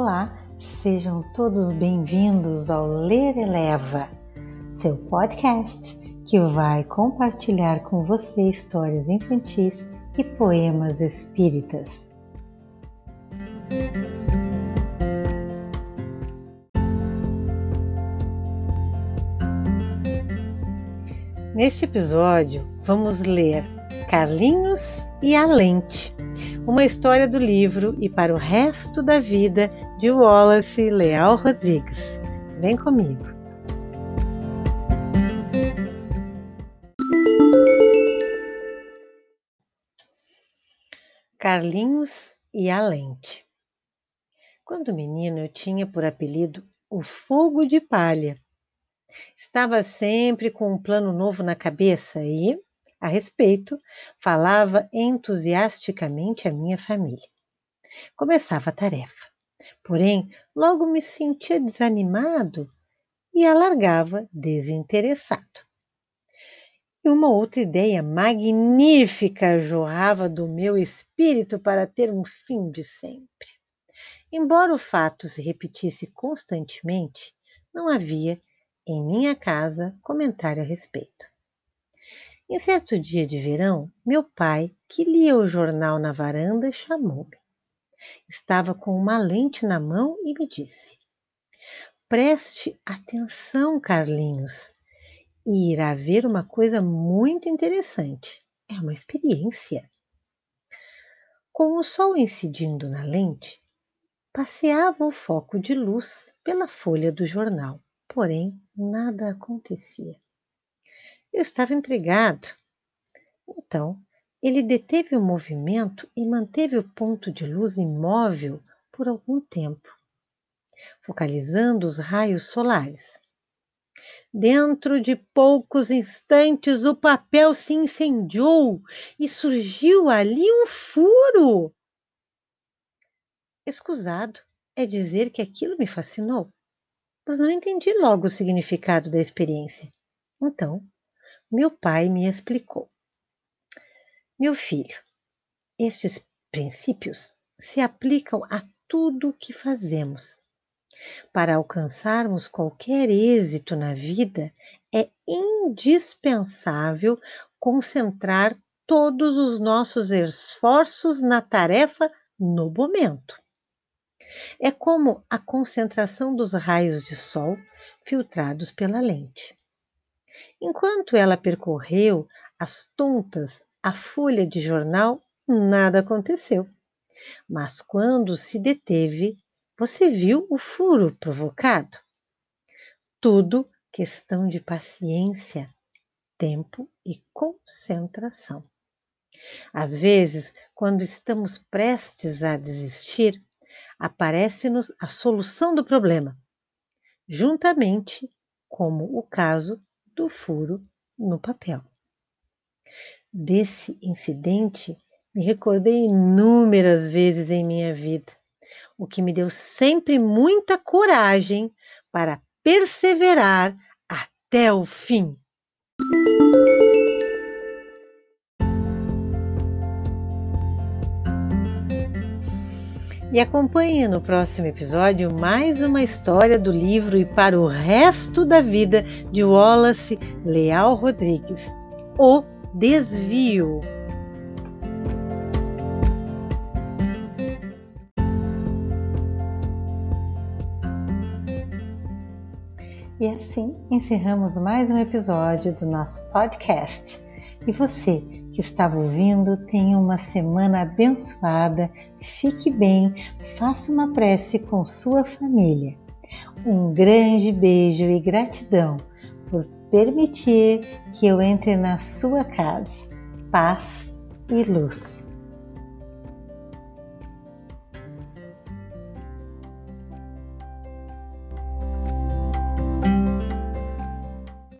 Olá, sejam todos bem-vindos ao Ler Eleva, seu podcast que vai compartilhar com você histórias infantis e poemas espíritas. Neste episódio, vamos ler Carlinhos e a Lente, uma história do livro E para o Resto da Vida de Wallace Leal Rodrigues. Vem comigo! Carlinhos e a Lente. Quando menino, eu tinha por apelido o Fogo de Palha. Estava sempre com um plano novo na cabeça e, a respeito, falava entusiasticamente à minha família. Começava a tarefa, porém logo me sentia desanimado e alargava desinteressado. E uma outra ideia magnífica jorrava do meu espírito para ter um fim de sempre. Embora o fato se repetisse constantemente, não havia em minha casa comentário a respeito. Em certo dia de verão, meu pai, que lia o jornal na varanda, chamou-me. Estava com uma lente na mão e me disse: Preste atenção, Carlinhos, e irá ver uma coisa muito interessante. É uma experiência. Com o sol incidindo na lente, passeava o foco de luz pela folha do jornal, porém nada acontecia. Eu estava intrigado. Então, ele deteve o movimento e manteve o ponto de luz imóvel por algum tempo, focalizando os raios solares. Dentro de poucos instantes, o papel se incendiou e surgiu ali um furo. Escusado é dizer que aquilo me fascinou, mas não entendi logo o significado da experiência. Então, meu pai me explicou. Meu filho, estes princípios se aplicam a tudo o que fazemos. Para alcançarmos qualquer êxito na vida, é indispensável concentrar todos os nossos esforços na tarefa no momento. É como a concentração dos raios de sol filtrados pela lente. Enquanto ela percorreu as tontas a folha de jornal, nada aconteceu. Mas quando se deteve, você viu o furo provocado? Tudo questão de paciência, tempo e concentração. Às vezes, quando estamos prestes a desistir, aparece-nos a solução do problema, juntamente como o caso do furo no papel. Desse incidente, me recordei inúmeras vezes em minha vida, o que me deu sempre muita coragem para perseverar até o fim. E acompanhe no próximo episódio mais uma história do livro E para o Resto da Vida de Wallace Leal Rodrigues, O Desvio. E assim encerramos mais um episódio do nosso podcast. E você que estava ouvindo, tenha uma semana abençoada, fique bem, faça uma prece com sua família. Um grande beijo e gratidão por permitir que eu entre na sua casa. Paz e luz.